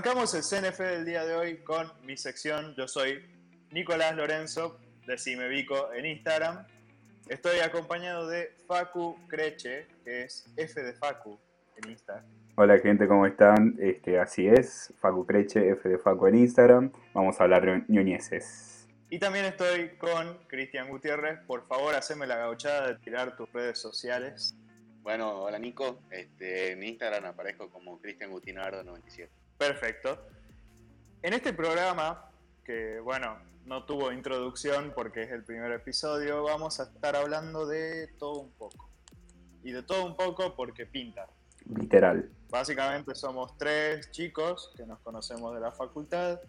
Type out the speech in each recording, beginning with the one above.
Arrancamos el CNF del día de hoy con mi sección. Yo soy Nicolás Lorenzo, de Vico en Instagram. Estoy acompañado de Facu Creche, que es F de Facu en Instagram. Hola gente, ¿cómo están? Este, así es, Facu Creche, F de Facu en Instagram. Vamos a hablar de ñoñeses. Y también estoy con Cristian Gutiérrez. Por favor, haceme la gauchada de tirar tus redes sociales. Bueno, hola Nico. Este, en Instagram aparezco como Cristian Gutinardo 97. Perfecto. En este programa, que bueno, no tuvo introducción porque es el primer episodio, vamos a estar hablando de todo un poco. Y de todo un poco porque pinta. Literal. Básicamente somos tres chicos que nos conocemos de la facultad,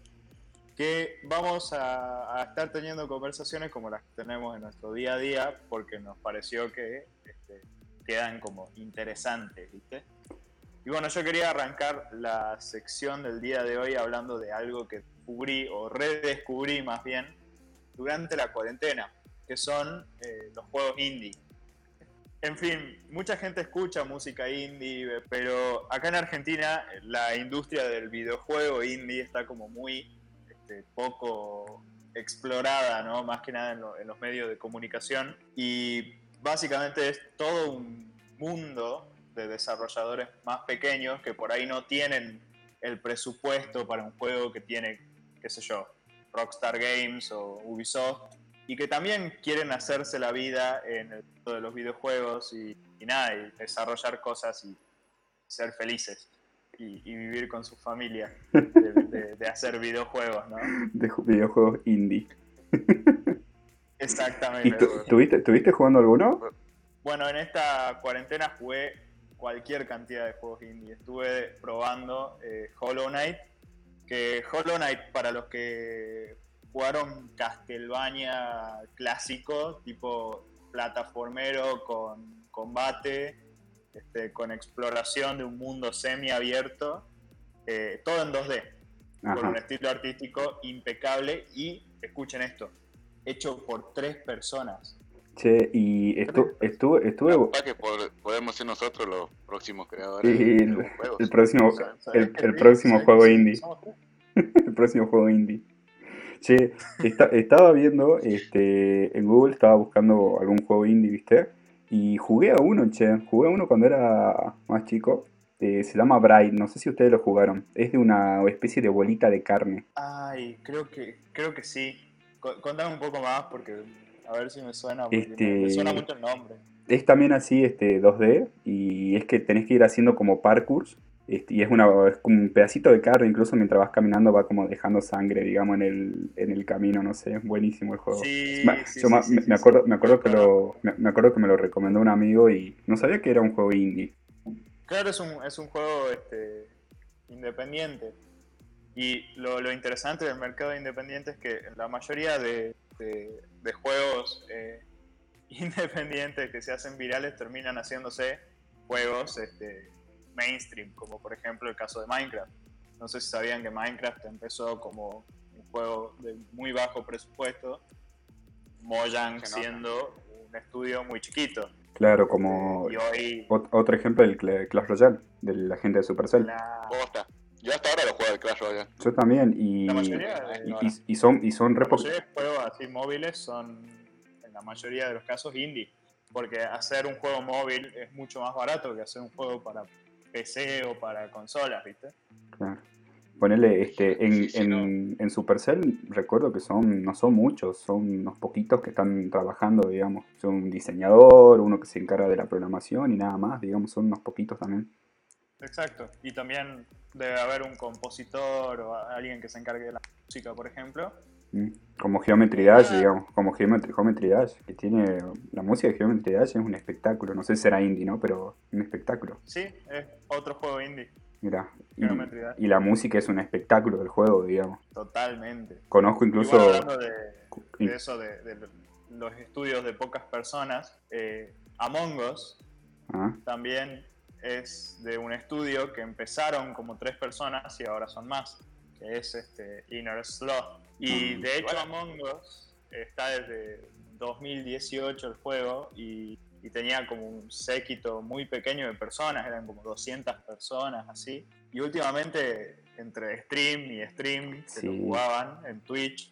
que vamos a, estar teniendo conversaciones como las que tenemos en nuestro día a día, porque nos pareció que este, quedan como interesantes, ¿viste? Y bueno, yo quería arrancar la sección del día de hoy hablando de algo que descubrí o redescubrí más bien durante la cuarentena, que son eh, los juegos indie. En fin, mucha gente escucha música indie, pero acá en Argentina la industria del videojuego indie está como muy este, poco explorada, ¿no? Más que nada en, en los medios de comunicación. Y básicamente es todo un mundo de desarrolladores más pequeños que por ahí no tienen el presupuesto para un juego que tiene, qué sé yo, Rockstar Games o Ubisoft, y que también quieren hacerse la vida en el mundo de los videojuegos y, nada, y desarrollar cosas y ser felices y, vivir con su familia de, hacer videojuegos, ¿no? De videojuegos indie. Exactamente. ¿Tuviste jugando alguno? Bueno, en esta cuarentena jugué cualquier cantidad de juegos indie. Estuve probando eh, Hollow Knight, que Hollow Knight para los que jugaron Castlevania clásico, tipo plataformero con combate, este, con exploración de un mundo semiabierto, eh, todo en 2D, con un estilo artístico impecable y, escuchen esto, hecho por tres personas. Che, y estu estuve... estuve... que podemos ser nosotros los próximos creadores el, el, próximo, el, próximo juego indie. el próximo juego indie. Che, estaba viendo este, en Google, estaba buscando algún juego indie, ¿viste? Y jugué a uno, che. Jugué a uno cuando era más chico. Eh, se llama Bright, no sé si ustedes lo jugaron. Es de una especie de bolita de carne. Ay, creo que, creo que sí. Contame un poco más porque a ver si me suena, este, me suena mucho el nombre. Es también así este 2D y es que tenés que ir haciendo como parkours este, y es, una, es como un pedacito de carro, incluso mientras vas caminando va como dejando sangre, digamos, en el, en el camino, no sé, es buenísimo el juego. Sí, yo me, acuerdo, me, acuerdo que lo, me, acuerdo que me lo recomendó un amigo y no sabía que era un juego indie. Claro, es un, es un juego este, independiente. Y lo, lo interesante del mercado independiente es que la mayoría de, de, juegos eh, independientes que se hacen virales terminan haciéndose juegos este, mainstream, como por ejemplo el caso de Minecraft. No sé si sabían que Minecraft empezó como un juego de muy bajo presupuesto, Mojang siendo un estudio muy chiquito. Claro, como otro ejemplo el Clash Royale, de la gente de Supercell. La... Yo hasta ahora lo juego el Clash Royale. Yo también, y, y, son, y son re Los juegos así móviles son, en la mayoría de los casos, indie. Porque hacer un juego móvil es mucho más barato que hacer un juego para PC o para consolas, ¿viste? Claro. Ponele, este, en, en, en, Supercell recuerdo que son, no son muchos, son unos poquitos que están trabajando, digamos. Son un diseñador, uno que se encarga de la programación y nada más, digamos, son unos poquitos también. Exacto, y también debe haber un compositor o alguien que se encargue de la música, por ejemplo. Mm, como Geometry Dash, digamos, como Geometry, Geometry Dash, que tiene la música de Geometry Dash es un espectáculo, no sé si será indie, ¿no? Pero un espectáculo. Sí, es otro juego indie. Mira, y, la música es un espectáculo del juego, digamos. Totalmente. Conozco incluso... hablando de, eso, de, los estudios de pocas personas, eh, Among Us ah. también es de un estudio que empezaron como tres personas y ahora son más, que es este Inner Sloth. Y de hecho Among Us está desde 2018 el juego y y tenía como un séquito muy pequeño de personas, eran como 200 personas así. Y últimamente, entre stream y stream, que lo jugaban en Twitch,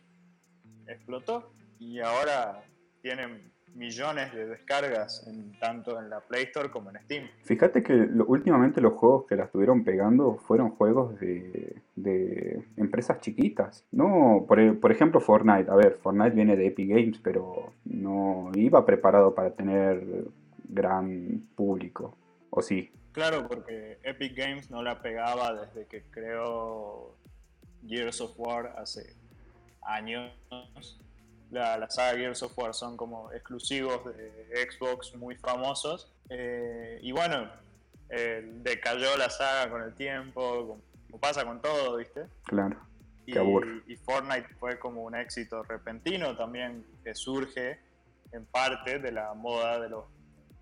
explotó. Y ahora tienen millones de descargas en, tanto en la Play Store como en Steam. Fíjate que últimamente los juegos que la estuvieron pegando fueron juegos de, de empresas chiquitas. No, por, por, ejemplo Fortnite. A ver, Fortnite viene de Epic Games, pero no iba preparado para tener gran público. ¿O sí? Claro, porque Epic Games no la pegaba desde que creó Gears of War hace años la, saga Gears of War son como exclusivos de Xbox muy famosos. Eh, y bueno, eh, decayó la saga con el tiempo, como pasa con todo, ¿viste? Claro. Y, y, Fortnite fue como un éxito repentino también que surge en parte de la moda de los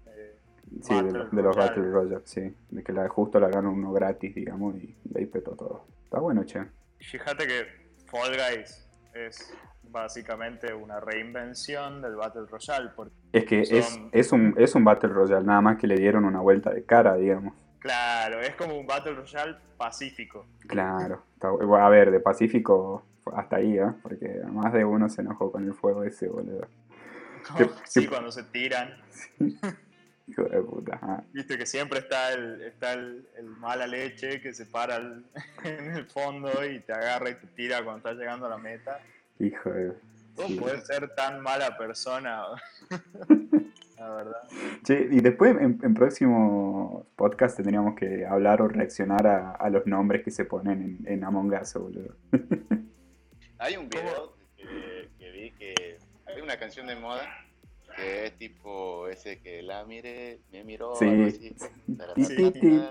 eh, sí, de, los Battle Royale, sí. De que la, justo la ganó uno gratis, digamos, y de ahí petó todo. Está bueno, che. Fíjate que Fall Guys es básicamente una reinvención del Battle Royale. Porque es que es, es, un, es un Battle Royale, nada más que le dieron una vuelta de cara, digamos. Claro, es como un Battle Royale pacífico. Claro, a ver, de pacífico hasta ahí, ¿eh? Porque más de uno se enojó con el fuego ese, boludo. sí, cuando se tiran. Hijo de puta. Viste que siempre está el, está el, mala leche que se para en el fondo y te agarra y te tira cuando estás llegando a la meta. Hijo de... ¿Cómo puedes ser tan mala persona? la verdad. y después en, en próximos podcasts tendríamos que hablar o reaccionar a, los nombres que se ponen en, Among Us, boludo. Hay un video que, vi que hay una canción de moda que es tipo ese que la mire, me miró, sí. así.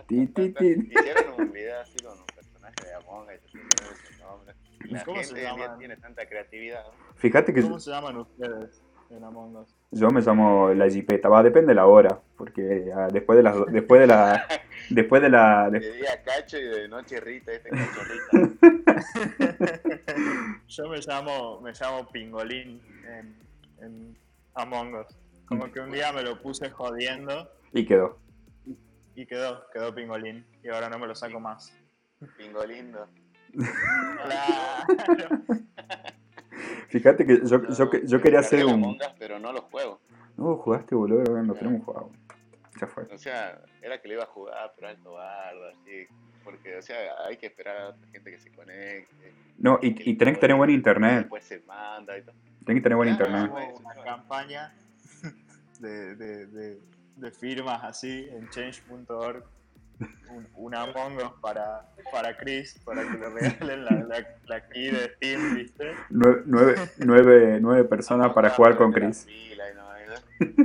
Hicieron un video así con un personaje de Among Us, la ¿Cómo gente se llama? tiene tanta creatividad. Fíjate que. ¿Cómo se llaman ustedes en Among Us? Yo me llamo la jipeta, va, depende de la hora, porque ah, después de la después de la después de la de... día cacho y de noche rita, este cacho Yo me llamo me llamo Pingolín en, en Among Us. Como que un día me lo puse jodiendo y quedó. Y quedó, quedó Pingolín y ahora no me lo saco más. Pingolindo. Fíjate que yo, yo, yo quería hacer un. pero no los juegos. No, jugaste, boludo, no tenemos jugado. Ya fue. O sea, era que le iba a jugar, pero alto bardo, así. Porque, o sea, hay que esperar a la gente que se conecte. No, y, y tenés que tener buen internet. Después se manda y todo. Tenés que tener buen internet. Una campaña de, de, de, de firmas así en change.org un, un Among Us para, para Chris, para que le regalen la, la, key de Steam, ¿viste? Nueve, nueve, nueve, personas para jugar con Chris.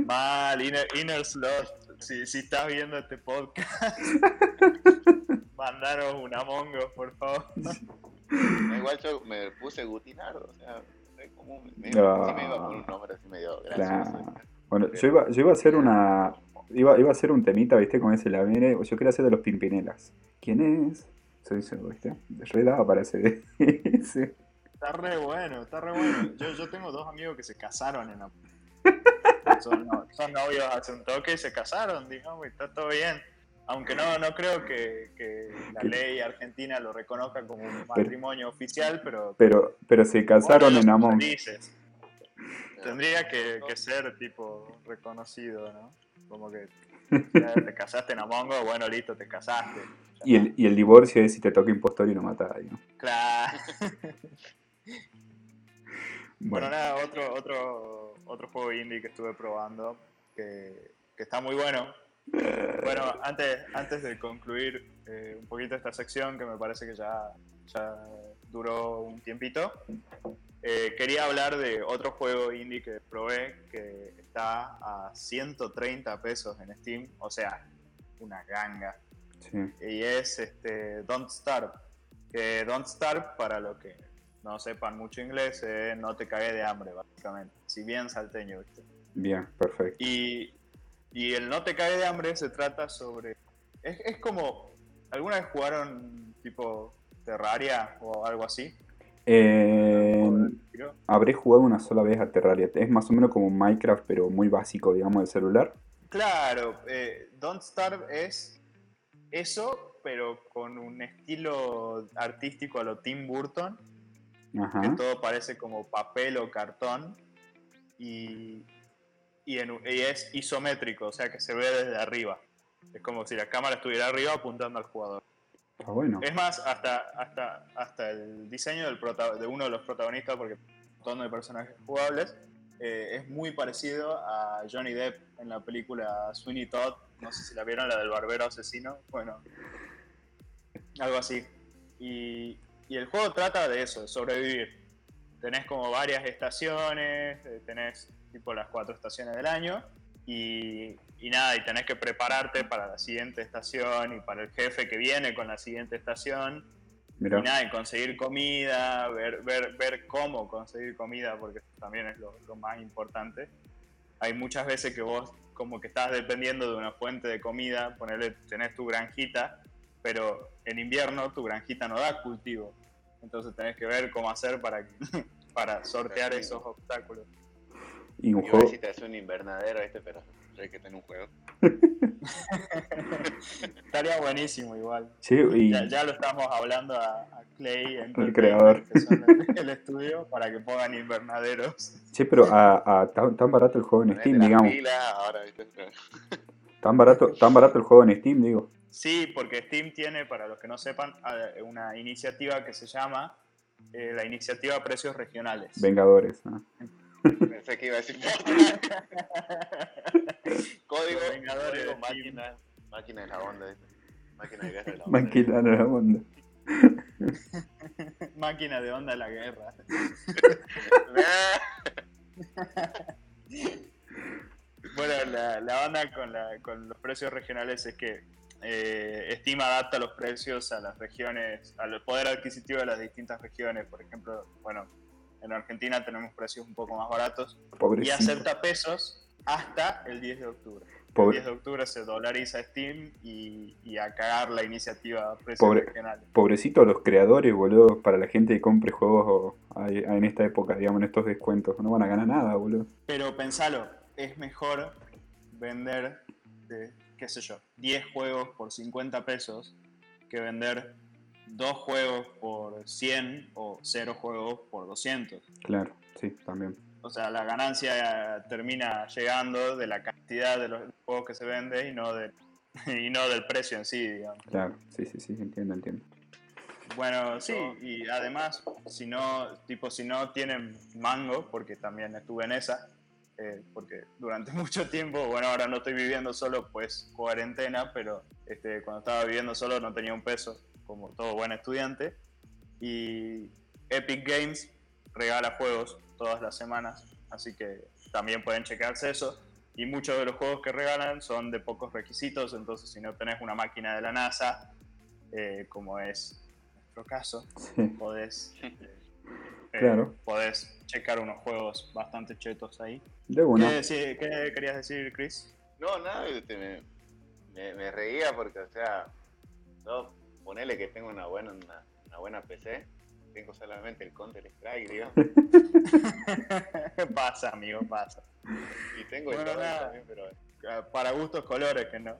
Mal, Inner, Inner Slot, si, si estás viendo este podcast, mandaros un Among Us, por favor. Igual yo me puse Gutinardo, o sea, como, me, no. me iba por un nombre así medio gracioso. Bueno, yo iba, yo iba a hacer una, Iba, iba a ser un temita, ¿viste? Con ese la viene. Yo quería hacer de los Pimpinelas. ¿Quién es? Soy yo, ¿viste? Re daba para ese. Está re bueno, está re bueno. Yo, yo tengo dos amigos que se casaron en la... son, son, novios hace un toque y se casaron, digamos, y está todo bien. Aunque no, no creo que, que la ley argentina lo reconozca como un matrimonio oficial, pero... Pero, pero se casaron en Amón. Tendría que, que ser tipo reconocido, ¿no? Como que te casaste en Among Us, bueno, listo, te casaste. Y el, y el divorcio es si te toca impostor y lo matas ¿no? Claro. bueno. nada, otro, otro, otro juego indie que estuve probando que, que está muy bueno. Bueno, antes, antes de concluir eh, un poquito esta sección, que me parece que ya, ya duró un tiempito, eh, quería hablar de otro juego indie que probé que está a 130 pesos en Steam, o sea, una ganga. Y es este, Don't Starve. Que Don't Starve, para los que no sepan mucho inglés, no te cague de hambre, básicamente. Si bien salteño, ¿viste? Bien, perfecto. Y, y el no te cague de hambre se trata sobre. Es, es como. ¿Alguna vez jugaron tipo Terraria o algo así? Eh, habré jugado una sola vez a Terraria. Es más o menos como Minecraft, pero muy básico, digamos, de celular. Claro, eh, Don't Starve es eso, pero con un estilo artístico a lo Tim Burton, que todo parece como papel o cartón, y, y, es isométrico, o sea que se ve desde arriba. Es como si la cámara estuviera arriba apuntando al jugador. Bueno. Es más, hasta, hasta, hasta el diseño de uno de los protagonistas, porque son de personajes jugables, eh, es muy parecido a Johnny Depp en la película Sweeney Todd. No sé si la vieron, la del barbero asesino. Bueno, algo así. Y, y el juego trata de eso, de sobrevivir. Tenés como varias estaciones, eh, tenés tipo las cuatro estaciones del año. Y, y, nada, y tenés que prepararte para la siguiente estación y para el jefe que viene con la siguiente estación. Y nada, conseguir comida, ver, ver, ver cómo conseguir comida, porque también es lo, más importante. Hay muchas veces que vos como que estás dependiendo de una fuente de comida, ponerle, tenés tu granjita, pero en invierno tu granjita no da cultivo. Entonces tenés que ver cómo hacer para, para sortear esos obstáculos. Y un juego. si te hace un invernadero este, pero hay que tener un juego. Estaría buenísimo igual. Sí, y... ya, lo estamos hablando a, Clay, en el creador. el estudio, para que pongan invernaderos. Sí, pero a, a tan, barato el juego en Steam, digamos. tan, barato, tan barato el juego en Steam, digo. Sí, porque Steam tiene, para los que no sepan, una iniciativa que se llama eh, la Iniciativa Precios Regionales. Vengadores. ¿no? Pensé que iba a decir Código, código máquina, máquina de la onda. Máquina de guerra de la onda. Máquina de la onda. máquina de onda de la guerra. bueno, la, la onda con, la, con los precios regionales es que eh, estima adapta los precios a las regiones, al poder adquisitivo de las distintas regiones. Por ejemplo, bueno, en Argentina tenemos precios un poco más baratos y acepta pesos hasta el 10 de octubre. El 10 de octubre se dolariza Steam y, a cagar la iniciativa precios regionales. Pobrecito los creadores, boludo, para la gente que compre juegos en esta época, digamos, en estos descuentos. No van a ganar nada, boludo. Pero pensalo, es mejor vender, qué sé yo, 10 juegos por 50 pesos que vender dos juegos por 100 o cero juegos por 200. Claro, sí, también. O sea, la ganancia termina llegando de la cantidad de los juegos que se vende y no, de, y no del precio en sí, digamos. Claro, sí, sí, sí, entiendo, entiendo. Bueno, sí, y además, si no, tipo, si no tienen mango, porque también estuve en esa, eh, porque durante mucho tiempo, bueno, ahora no estoy viviendo solo, pues cuarentena, pero este, cuando estaba viviendo solo no tenía un peso como todo buen estudiante. Y Epic Games regala juegos todas las semanas, así que también pueden checarse eso. Y muchos de los juegos que regalan son de pocos requisitos, entonces si no tenés una máquina de la NASA, eh, como es nuestro caso, podés, eh, podés checar unos juegos bastante chetos ahí. De ¿Qué, querías decir, Chris? No, nada, este, me, me, reía porque, o sea, no, ponele que tengo una buena, una, buena PC, tengo solamente el Counter Strike, digamos. pasa, amigo, pasa. Y tengo el también, pero. Ah, para gustos colores que no.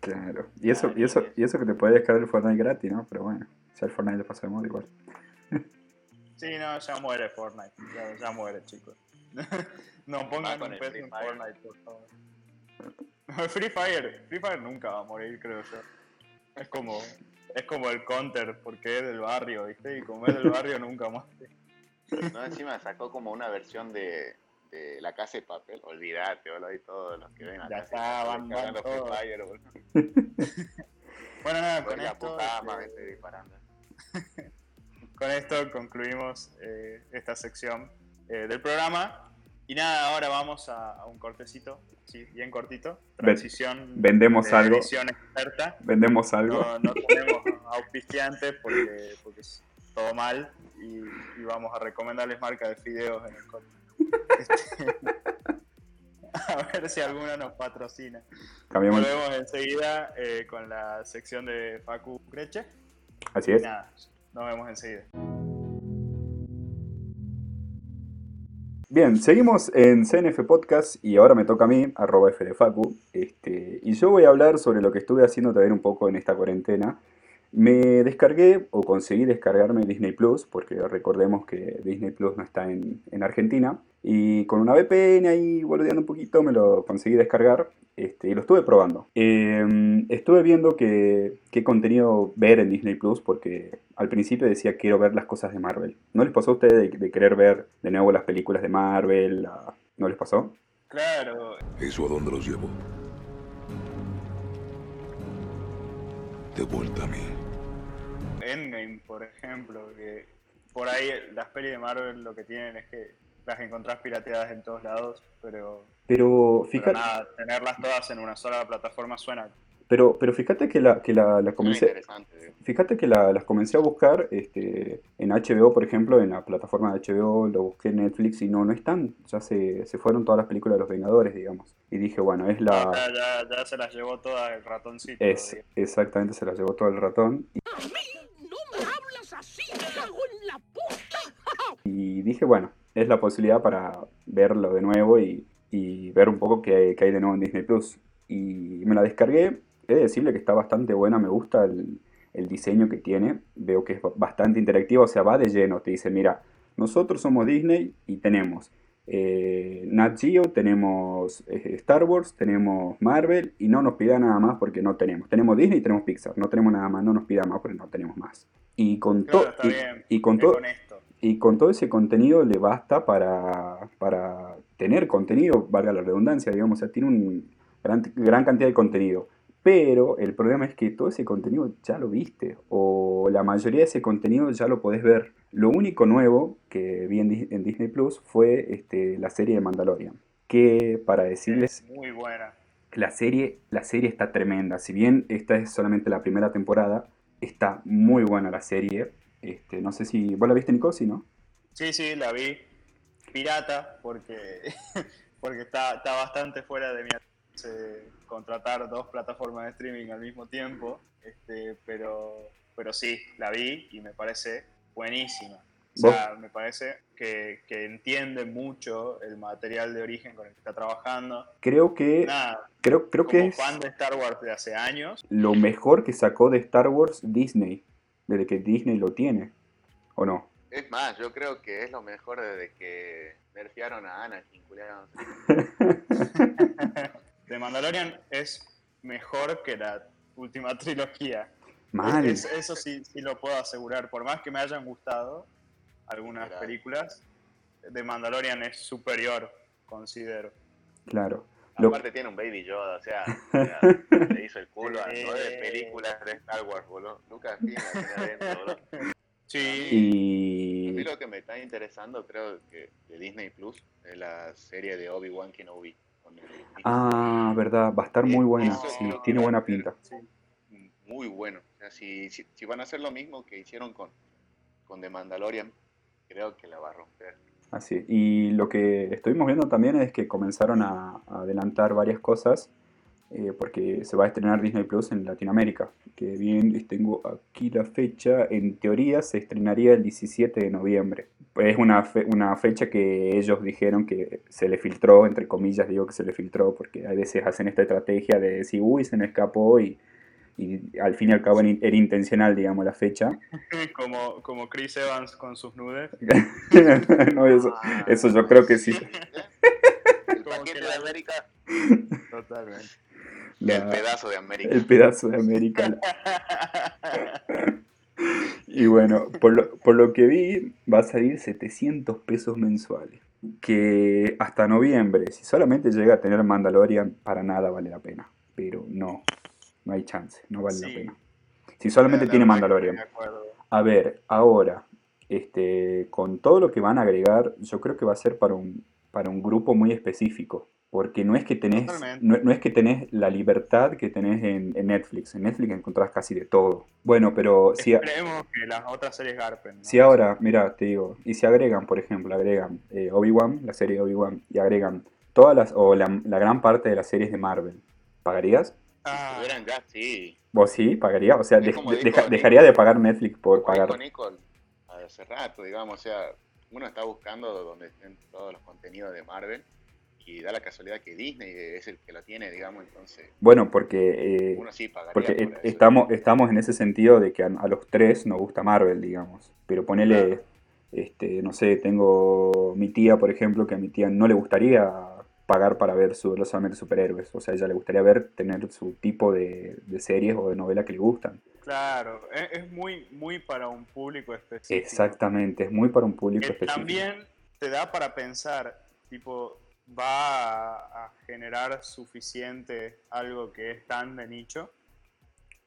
Claro. Y eso, y eso, y eso que te puede descargar el Fortnite gratis, ¿no? Pero bueno, si el Fortnite le pasa de moda igual. sí, no, ya muere Fortnite. Ya, muere, chicos. no pongan un peso en Fortnite, por favor. Free Fire, Free Fire nunca va a morir, creo yo. Es como es como el counter, porque es del barrio, ¿viste? Y como es del barrio nunca más. No, encima sacó como una versión de, de La Casa de Papel. Olvídate, boludo, y todos los que ven acá. Ya está, van, van Fire, bueno, nada, con esto... Este, con esto concluimos eh, esta sección eh, del programa. Y nada, ahora vamos a, un cortecito, sí, bien cortito. Transición. Vendemos algo. experta. Vendemos algo. No, no tenemos auspiciantes porque, porque es todo mal y, vamos a recomendarles marca de fideos en el corte. a ver si alguna nos patrocina. Cambiamos. Volvemos enseguida eh, con la sección de Facu Creche. Así es. nada, nos vemos enseguida. Bien, seguimos en CNF Podcast y ahora me toca a mí, arroba FDFacu, este, y yo voy a hablar sobre lo que estuve haciendo también un poco en esta cuarentena. Me descargué o conseguí descargarme Disney Plus, porque recordemos que Disney Plus no está en, en Argentina, y con una VPN ahí boludeando un poquito me lo conseguí descargar este, y lo estuve probando. Em, estuve viendo qué contenido ver en Disney Plus porque al principio decía quiero ver las cosas de Marvel. ¿No les pasó a ustedes de, querer ver de nuevo las películas de Marvel? ¿No les pasó? Claro. ¿Eso a dónde los llevo? De vuelta a mí. Endgame, por ejemplo, que por ahí las pelis de Marvel lo que tienen es que las encontrás pirateadas en todos lados, pero. Pero fíjate. nada, tenerlas todas en una sola plataforma suena. Pero, pero fíjate que la, que la, comencé. Fíjate que la, las comencé a buscar este, en HBO, por ejemplo, en la plataforma de HBO, lo busqué en Netflix y no, no están. Ya se, se fueron todas las películas de los Vengadores, digamos. Y dije, bueno, es la. Ya, ya, se las llevó toda el ratoncito. Es, exactamente, se las llevó todo el ratón. Y... ¡No me hablas así! ¡Cago en la puta! y dije, bueno, es la posibilidad para verlo de nuevo y, ver un poco qué, hay de nuevo en Disney Plus. Y me la descargué, he de decirle que está bastante buena, me gusta el, diseño que tiene, veo que es bastante interactivo, o sea, va de lleno, te dice, mira, nosotros somos Disney y tenemos eh, Nat Geo, tenemos eh, Star Wars, tenemos Marvel y no nos pida nada más porque no tenemos. Tenemos Disney y tenemos Pixar, no tenemos nada más, no nos pida más porque no tenemos más. Y con, todo y, con todo y con todo ese contenido le basta para, para tener contenido, valga la redundancia, digamos, o sea, tiene una gran, gran cantidad de contenido. Pero el problema es que todo ese contenido ya lo viste, o la mayoría de ese contenido ya lo podés ver. Lo único nuevo que vi en, Disney Plus fue este, la serie de Mandalorian. Que para decirles. muy buena. La serie, la serie está tremenda. Si bien esta es solamente la primera temporada, está muy buena la serie. Este, no sé si. ¿Vos la viste, Nico? Sí, ¿no? Sí, sí, la vi. Pirata, porque, porque está, está bastante fuera de mi contratar dos plataformas de streaming al mismo tiempo. Este, pero, pero sí, la vi y me parece buenísima. O sea, me parece que, entiende mucho el material de origen con el que está trabajando. Creo que. creo, creo que es. fan de Star Wars de hace años. Lo mejor que sacó de Star Wars Disney desde que Disney lo tiene, ¿o no? Es más, yo creo que es lo mejor desde que nerfearon a Anakin, The Mandalorian es mejor que la última trilogía. Mal. eso sí, sí lo puedo asegurar. Por más que me hayan gustado algunas películas, The Mandalorian es superior, considero. Claro. Aparte tiene un Baby Yoda, o sea, le hizo el culo a nueve películas de Star Wars, boludo. Lucas tiene adentro, boludo. Sí. Y... A mí lo que me está interesando, creo que de Disney Plus, es la serie de Obi-Wan Kenobi. Ah, verdad, va a estar muy buena, sí, tiene buena pinta. Muy bueno. O sea, si, si, si, van a hacer lo mismo que hicieron con, con The Mandalorian, creo que la va a romper. Así, y lo que estuvimos viendo también es que comenzaron a, adelantar varias cosas eh, porque se va a estrenar Disney Plus en Latinoamérica. Que bien, tengo aquí la fecha, en teoría se estrenaría el 17 de noviembre. Es una, una fecha que ellos dijeron que se le filtró, entre comillas digo que se le filtró, porque a veces hacen esta estrategia de decir, uy, se me escapó y y al fin y al cabo era intencional, digamos, la fecha. como, como Chris Evans con sus nudes. no, eso, ah. eso yo creo que sí. El paquete de América. Totalmente. el pedazo de América. El pedazo de América. y bueno, por lo, por lo que vi, va a salir 700 pesos mensuales. Que hasta noviembre, si solamente llega a tener Mandalorian, para nada vale la pena. Pero no, no hay chance, no vale la pena. Si solamente tiene Mandalorian. A ver, ahora, este, con todo lo que van a agregar, yo creo que va a ser para un, para un grupo muy específico. Porque no es que tenés, no, es que tenés la libertad que tenés en, Netflix. En Netflix encontrás casi de todo. Bueno, pero si... Esperemos que las otras series garpen. Si ahora, mira, te digo, y si agregan, por ejemplo, agregan eh, Obi-Wan, la serie de Obi-Wan, y agregan todas las, o la, la gran parte de las series de Marvel, ¿pagarías? Ah. ya, sí. ¿Vos sí pagaría? O sea, dejaría de pagar Netflix por pagar. hace rato, digamos, o sea, uno está buscando donde estén todos los contenidos de Marvel y da la casualidad que Disney es el que lo tiene, digamos, entonces Bueno, porque, eh, uno sí pagaría porque por eso. estamos, estamos en ese sentido de que a, a los tres nos gusta Marvel, digamos. Pero ponele, este, no sé, tengo mi tía, por ejemplo, que a mi tía no le gustaría pagar para ver su, solamente superhéroes. O sea, a ella le gustaría ver, tener su tipo de, de series o de novela que le gustan. Claro, es, es muy, muy para un público específico. Exactamente, es muy para un público Que específico. también te da para pensar, tipo, va a, a generar suficiente algo que es tan de nicho.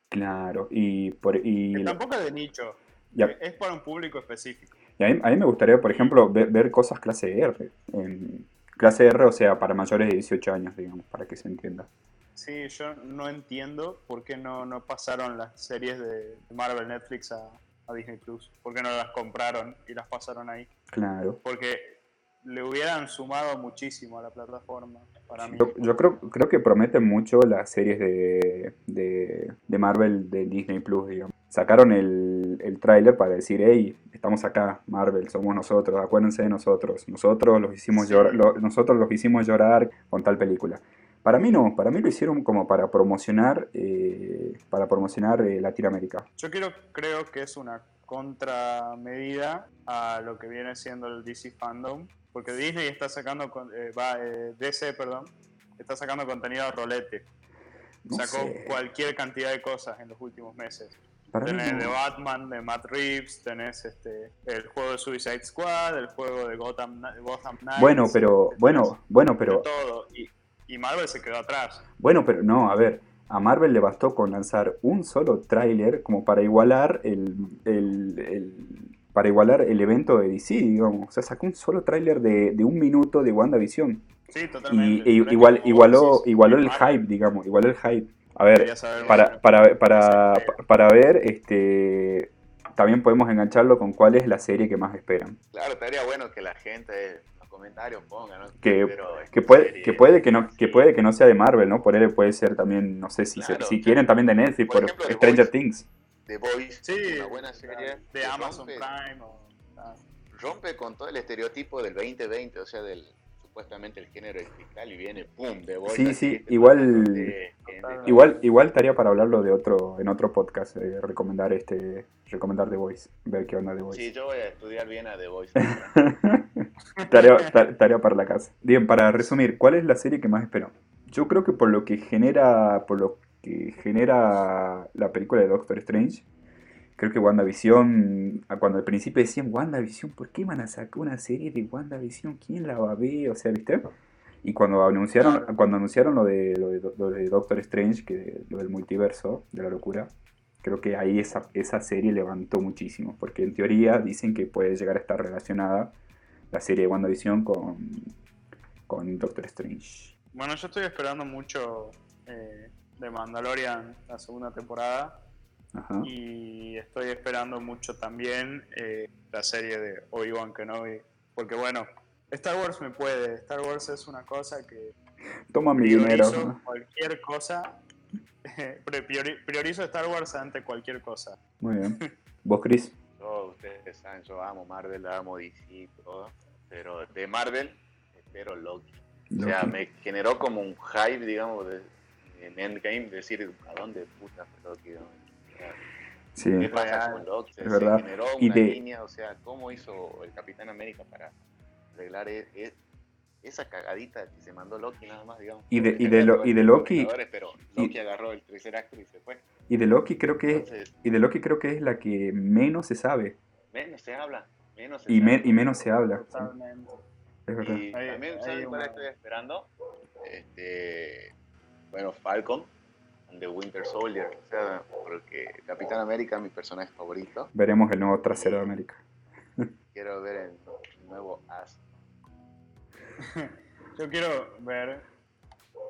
Claro, y, por, y, Que tampoco es de nicho, Ya. eh, es para un público específico. y a, mí, a mí me gustaría, por ejemplo, ver, ver cosas clase R. en- clase R, o sea, para mayores de 18 años, digamos, para que se entienda. Sí, yo no entiendo por qué no, no pasaron las series de Marvel Netflix a, a Disney Plus. ¿Por qué no las compraron y las pasaron ahí? Claro. Porque le hubieran sumado muchísimo a la plataforma, para mí. Yo, yo creo, creo que prometen mucho las series de, de, de Marvel de Disney Plus, digamos. Sacaron el, el tráiler para decir, hey, estamos acá, Marvel, somos nosotros, acuérdense de nosotros. Nosotros los hicimos Sí. llorar, lo- nosotros los hicimos llorar con tal película. Para mí no, para mí lo hicieron como para promocionar, eh, para promocionar eh, Latinoamérica. Yo quiero, creo que es una contramedida a lo que viene siendo el DC Fandom, porque Disney está sacando, eh, va, eh, DC, perdón, está sacando contenido a rolete. No Sacó sé. cualquier cantidad de cosas en los últimos meses. Para Tenés no. de Batman, de Matt Reeves, tenés este, el juego de Suicide Squad, el juego de Gotham, Gotham Knights. Bueno, pero, bueno, bueno, pero, todo. Y, y Marvel se quedó atrás. Bueno, pero no, a ver, a Marvel le bastó con lanzar un solo tráiler como para igualar el, el- el- para igualar el evento de DC, digamos. O sea, sacó un solo tráiler de, de un minuto de WandaVision. Sí, Y, totalmente. y es igual, igualó, igualó el hype, digamos, igualó el hype. A ver, para, para, para, para ver, este, también podemos engancharlo con cuál es la serie que más esperan. Claro, estaría bueno que la gente comentarios ponga, ¿no? Que- esta Que puede, serie- que puede que no, que puede que no sea de Marvel, ¿no? Por él puede ser también, no sé si, se- Claro. si quieren también de Netflix, Por por, ejemplo, The Stranger Voice. Things. The Voice, Sí, una buena serie. de Amazon rompe, Prime. O, ah, rompe con todo el estereotipo del 2020, o sea, del supuestamente el género cristal y viene, ¡pum! The Voice. Sí, sí, igual- de- de- Igual, igual estaría para hablarlo de otro, en otro podcast, eh, recomendar este, recomendar The Voice, ver qué onda The Voice. Sí, yo voy a estudiar bien a The Voice. tarea, ta- tarea para la casa. Bien, para resumir, ¿cuál es la serie que más espero? Yo creo que por lo que genera, por lo que genera la película de Doctor Strange, creo que WandaVision, cuando al principio decían WandaVision, ¿por qué van a sacar una serie de WandaVision? ¿Quién la va a ver? O sea, ¿viste? Y cuando anunciaron, cuando anunciaron lo de, lo de, lo de Doctor Strange, que lo del multiverso, de la locura, creo que ahí esa, esa serie levantó muchísimo, porque en teoría dicen que puede llegar a estar relacionada la serie de WandaVision con, con Doctor Strange. Bueno, yo estoy esperando mucho eh, de Mandalorian la segunda temporada. Ajá. Y estoy esperando mucho también eh, la serie de Obi-Wan Kenobi. Porque bueno, Star Wars me puede. Star Wars es una cosa que Toma mi dinero. priorizo cualquier cosa. priorizo Star Wars ante cualquier cosa. Muy bien. ¿Vos, Chris? Yo, ustedes saben, yo amo Marvel, amo DC, todo. Pero de Marvel, espero Loki. O sea, me generó como un hype, digamos, de, en Endgame, decir, ¿a dónde puta fue Loki? no? Sí. ¿Qué pasa con Loki? Se, Es se verdad. generó Y una de- línea, o sea, ¿cómo hizo el Capitán América para arreglar e- e- esa cagadita que se mandó Loki nada más, digamos? Y de- y de Lo- y de Loki- Pero y- Loki agarró el tercer acto y se fue. Y de Loki creo que Entonces, y de Loki creo que es la que menos se sabe menos se habla, menos se y, me- y menos se habla. Totalmente. es verdad. Y también, hay ¿saben cuál estoy esperando? Este, bueno, Falcon, de Winter Soldier. O sea, porque Capitán América es mi personaje favorito. Veremos el nuevo trasero de América. Quiero ver el, nuevo As. Yo quiero ver.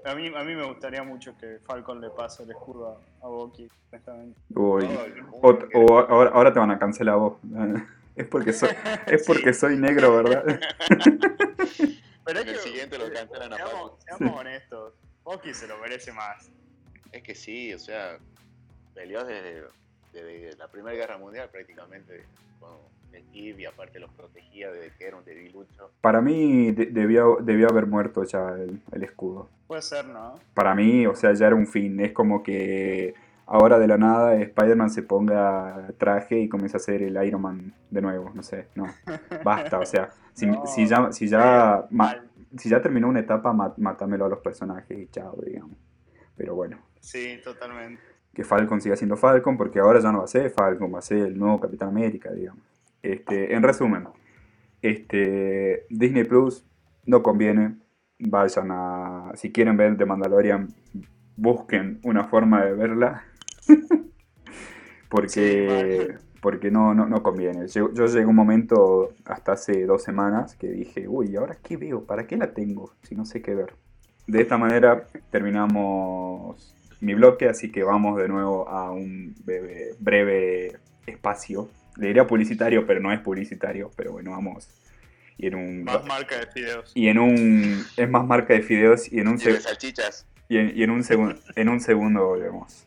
A mí, a mí me gustaría mucho que Falcon le pase el escudo a, a Bucky, honestamente. Uy. O, o ahora, ahora te van a cancelar vos. Es porque soy, es porque soy negro, ¿verdad? Pero En el siguiente lo cancelan a seamos, Falcon. seamos honestos, Bucky se lo merece más. Es que sí, o sea, peleó desde, desde la Primera Guerra Mundial prácticamente con, Steve y aparte los protegía de que era un debilucho. Para mí debió, debió haber muerto ya el, el, escudo. Puede ser, ¿no? Para mí, o sea, ya era un fin. Es como que ahora de la nada Spider-Man se ponga traje y comienza a ser el Iron Man de nuevo. No sé, no. Basta, o sea, si, si ya, si ya, si ya terminó una etapa, mátamelo a los personajes y chao, digamos. Pero bueno. Sí, totalmente. Que Falcon siga siendo Falcon, porque ahora ya no va a ser Falcon, va a ser el nuevo Capitán América, digamos. Este, en resumen, este, Disney Plus no conviene. Vayan a. Si quieren ver The Mandalorian, busquen una forma de verla. porque porque no, no, no conviene. Yo, yo llegué un momento, hasta hace dos semanas, que dije, uy, ¿ahora qué veo? ¿Para qué la tengo? Si no sé qué ver. De esta manera terminamos mi bloque, así que vamos de nuevo a un breve, breve espacio. Le diría publicitario, pero no es publicitario, pero bueno, vamos. Y en un, más marca de fideos. Y en un. Es más marca de fideos y en un. Y de salchichas. Y en, y en un, segundo en un segundo volvemos.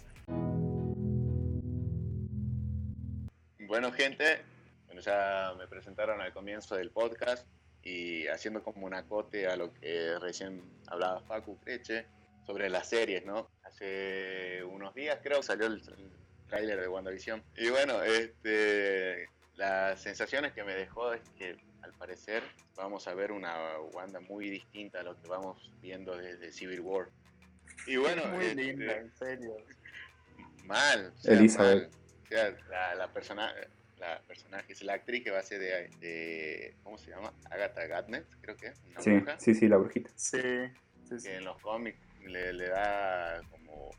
Bueno, gente, bueno, ya me presentaron al comienzo del podcast y haciendo como un acote a lo que recién hablaba Facu Creche sobre las series, ¿no? Hace unos días creo salió el, tráiler de WandaVision. Y bueno, este, las sensaciones que me dejó es que al parecer vamos a ver una Wanda muy distinta a lo que vamos viendo desde Civil War. Y bueno, muy este, linda, en serio. Mal. Elizabeth. O sea, la, la persona, la personaje, es la actriz que va a ser de, ¿cómo se llama? Agatha Gatnet, creo que sí, Sí, sí, la brujita. Sí, Que en los cómics le, le da como,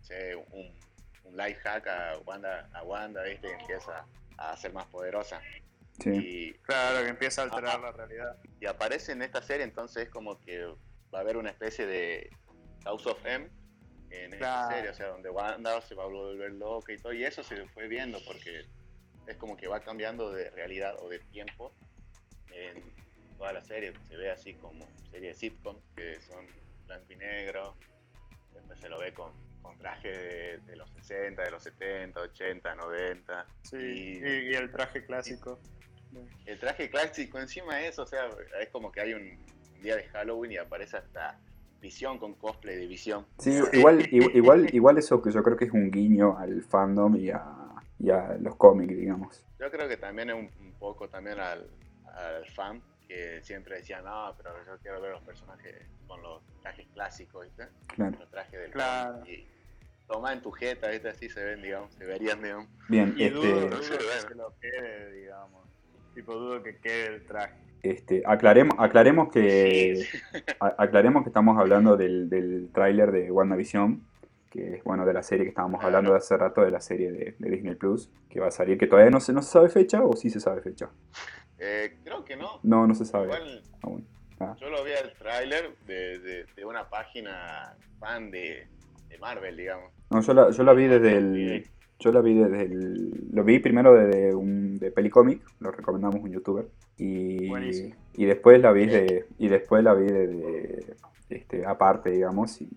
sé, un, un life hack a Wanda, a Wanda, ¿viste? Y empieza a ser más poderosa. Sí. Y, claro, que empieza a alterar la realidad. Y aparece en esta serie, entonces es como que va a haber una especie de House of M en esta serie, o sea, donde Wanda se va a volver loca y todo, y eso se fue viendo porque es como que va cambiando de realidad o de tiempo en toda la serie. Se ve así como serie de sitcom, que son blanco y negro, después se lo ve con, con traje de, los 60, de los 70, 80, 90. Sí, y, el traje clásico. el traje clásico encima de eso, o sea, es como que hay un día de Halloween y aparece hasta Visión con cosplay de Visión. Sí, igual, igual, igual eso que yo creo que es un guiño al fandom y a, los cómics, digamos. Yo creo que también es un, poco también al, fan que siempre decía, no, pero yo quiero ver los personajes con los trajes clásicos, ¿viste? Claro. Los trajes del claro. y toma en tu jeta, ¿viste? Así se ven, digamos, se verían, digamos. Bien, y este... dudo, que lo quede, digamos. Tipo, dudo que quede el traje. Este, aclaremos, aclaremos que aclaremos que estamos hablando del, del tráiler de WandaVision, que es bueno de la serie que estábamos hablando de hace rato, de la serie de, Disney Plus, que va a salir, que todavía no se, no se sabe fecha o sí se sabe fecha. Eh, creo que no. No, no se sabe. Ah. Yo lo vi el tráiler de, de, una página fan de, de Marvel, digamos. No, yo la, yo la vi desde el, yo la vi desde el, lo vi primero de, un de Pelicomic, lo recomendamos un youtuber y, y después la vi de y después la vi de, este aparte digamos y,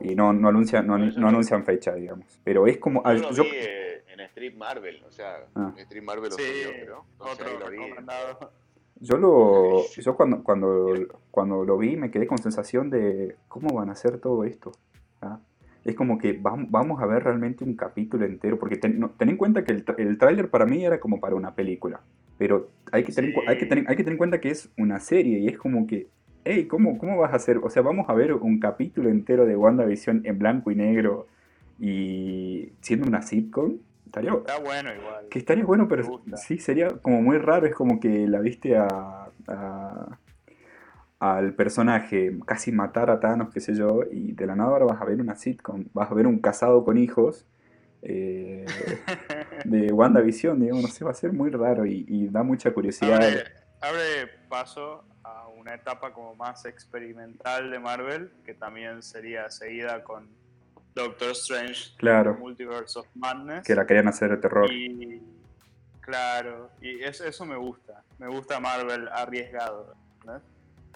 y no no anuncian no, no, anuncian fecha digamos pero es como yo, vi eh, Street Marvel o sea ah. Street Marvel lo sí, subió, otro lo recomendado. Yo lo yo cuando cuando cuando lo vi me quedé con sensación de cómo van a hacer todo esto ¿Ah? es como que vamos a ver realmente un capítulo entero, porque ten, en cuenta que el, el tráiler para mí era como para una película, pero hay que, tener, hay, que tener, hay que tener en cuenta que es una serie y es como que, hey, ¿cómo, ¿cómo vas a hacer? O sea, vamos a ver un capítulo entero de WandaVision en blanco y negro y siendo una sitcom. Estaría, Está bueno igual. Que estaría bueno, pero sí, sería como muy raro, es como que la viste a al personaje casi matar a Thanos, qué sé yo, y de la nada ahora vas a ver una sitcom, vas a ver un casado con hijos eh, de WandaVision, digamos, no sé, va a ser muy raro y, da mucha curiosidad. Abre, paso a una etapa como más experimental de Marvel, que también sería seguida con Doctor Strange, claro, Multiverse of Madness. Que la querían hacer de terror. claro, y eso, eso me gusta, me gusta Marvel arriesgado. ¿no?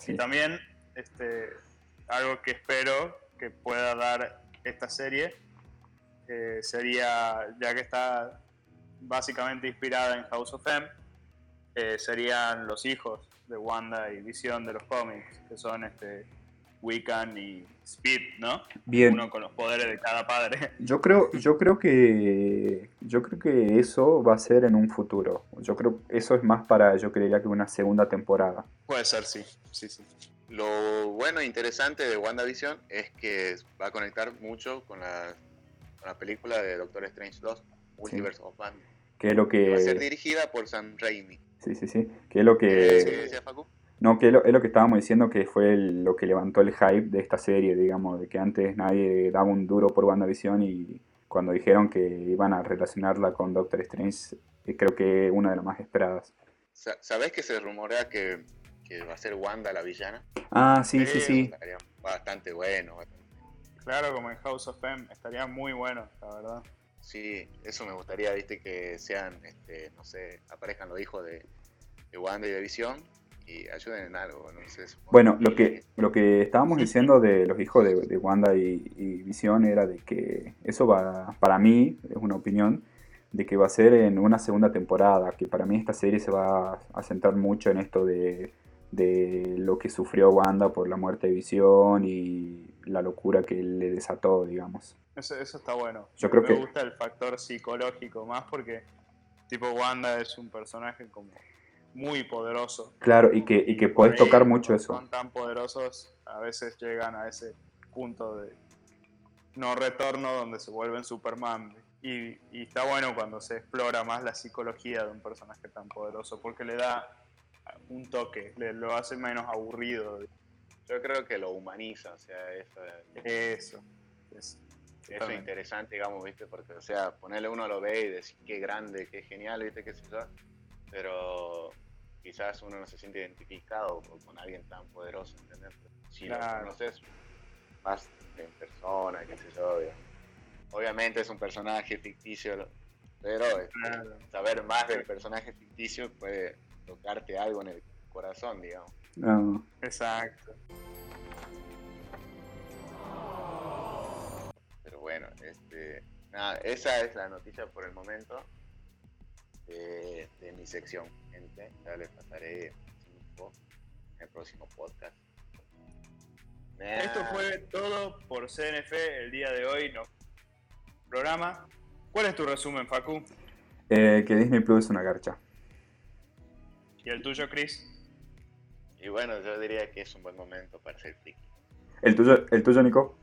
Y también este, algo que espero que pueda dar esta serie eh, sería, ya que está básicamente inspirada en House of M, eh, serían los hijos de Wanda y Visión de los cómics, que son este Wiccan y Speed, ¿no? Bien. Uno con los poderes de cada padre. Yo creo, yo creo que yo creo que eso va a ser en un futuro. Yo creo que eso es más para, yo creería que una segunda temporada. Puede ser, sí, sí, sí. Lo bueno e interesante de WandaVision es que va a conectar mucho con la, con la película de Doctor Strange 2, Multiverse of Madness. Que es lo que va a ser dirigida por Sam Raimi. sí, sí, sí, que es lo ¿Sí que decía Facu? No, que es lo, es lo que estábamos diciendo que fue el- lo que levantó el hype de esta serie, digamos, de que antes nadie daba un duro por WandaVision y cuando dijeron que iban a relacionarla con Doctor Strange, eh, creo que una de las más esperadas. Sa- ¿Sabés que se rumorea que, que va a ser Wanda la villana? Ah, sí, sí, sí. Estaría bastante bueno. Claro, como en House of M, estaría muy bueno, la verdad. Sí, eso me gustaría, viste, que sean, este, no sé, aparezcan los hijos de, de Wanda y de Visión y ayuden en algo, no sé. supongo Bueno, lo que, lo que estábamos diciendo de los hijos de, de Wanda y, y Visión era de que eso va, para mí, es una opinión, de que va a ser en una segunda temporada, que para mí esta serie se va a centrar mucho en esto de, de lo que sufrió Wanda por la muerte de Visión y la locura que le desató, digamos. Eso, eso está bueno. Yo creo Me que- gusta el factor psicológico más porque, tipo, Wanda es un personaje como muy poderoso. Claro, y que, y que puedes ahí, tocar mucho eso. Son tan poderosos, a veces llegan a ese punto de no retorno donde se vuelven Superman. Y, y está bueno cuando se explora más la psicología de un personaje tan poderoso porque le da un toque, le, lo hace menos aburrido. Yo creo que lo humaniza, o sea, eso, Eso. es- eso es totalmente. interesante, digamos, viste, porque, o sea, ponerle uno lo ve y decir qué grande, qué genial, viste, qué sé yo, pero quizás uno no se siente identificado con, alguien tan poderoso, ¿entendés? Si Claro. lo conoces más en persona, qué sé yo, digamos. Obviamente es un personaje ficticio, pero Claro. saber más del personaje ficticio puede tocarte algo en el corazón, digamos. No, Exacto. Pero bueno, este, nada, esa es la noticia por el momento de, de mi sección, gente. Ya les pasaré info en el próximo podcast. Nah, Esto fue todo por CNF el día de hoy. No. Programa. ¿Cuál es tu resumen, Facu? eh, que Disney Plus es una garcha. ¿Y el tuyo, Chris? Y bueno, yo diría que es un buen momento para ser friki. ¿El tuyo, el tuyo Nico?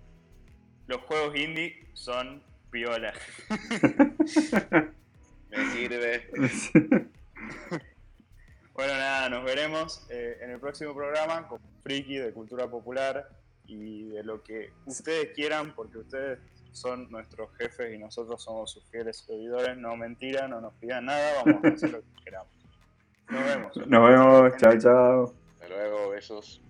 Los juegos indie son piola. Me sirve. Bueno, nada, nos veremos eh, en el próximo programa con Friki de Cultura Popular y de lo que ustedes quieran, porque ustedes son nuestros jefes y nosotros somos sus fieles seguidores. No mentira, no nos pidan nada, vamos a hacer lo que queramos. Nos vemos. Nos vemos, chao, chao. Hasta luego, besos.